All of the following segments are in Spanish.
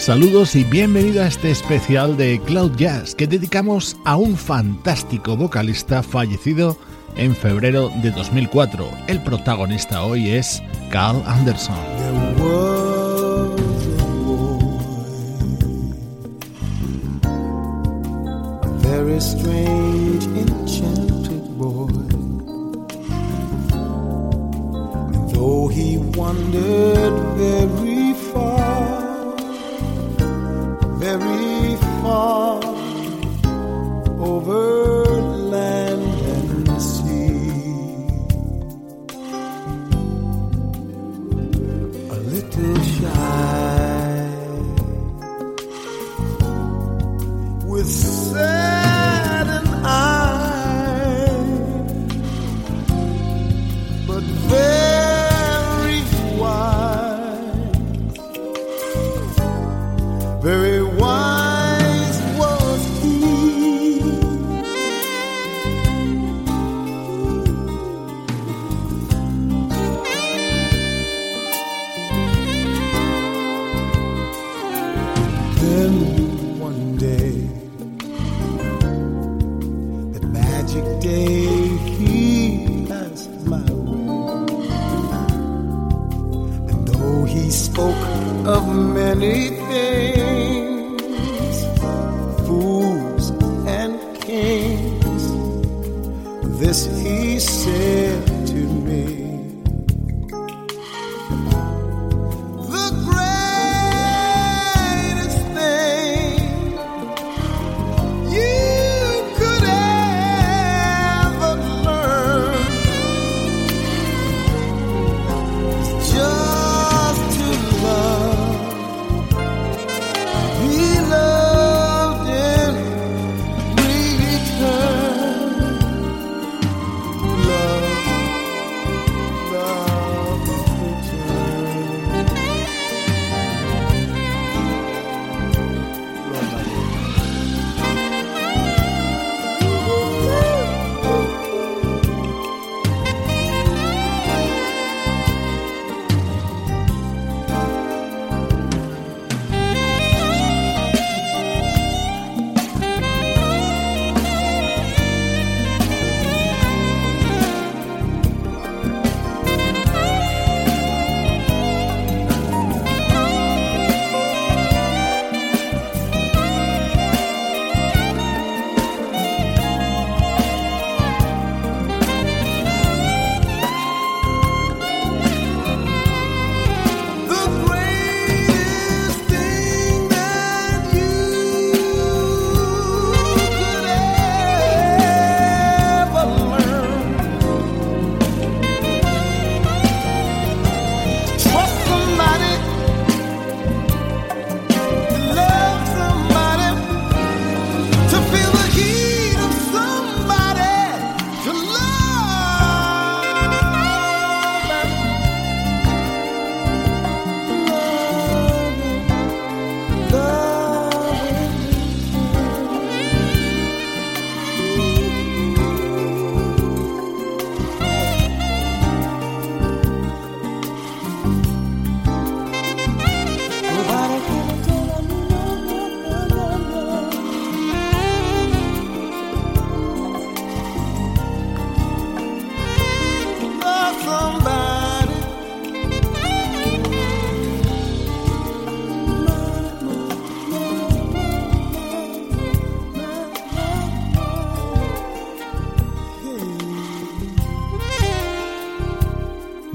Saludos y bienvenido a este especial de Cloud Jazz que dedicamos a un fantástico vocalista fallecido en febrero de 2004. El protagonista hoy es Carl Anderson. Magic day, he passed my way. And though he spoke of many things, fools and kings, this he said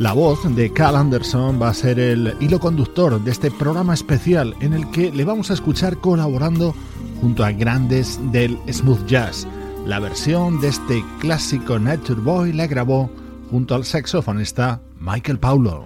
La voz de Cal Anderson va a ser el hilo conductor de este programa especial en el que le vamos a escuchar colaborando junto a grandes del smooth jazz. La versión de este clásico Nature Boy la grabó junto al saxofonista Michael Paulo.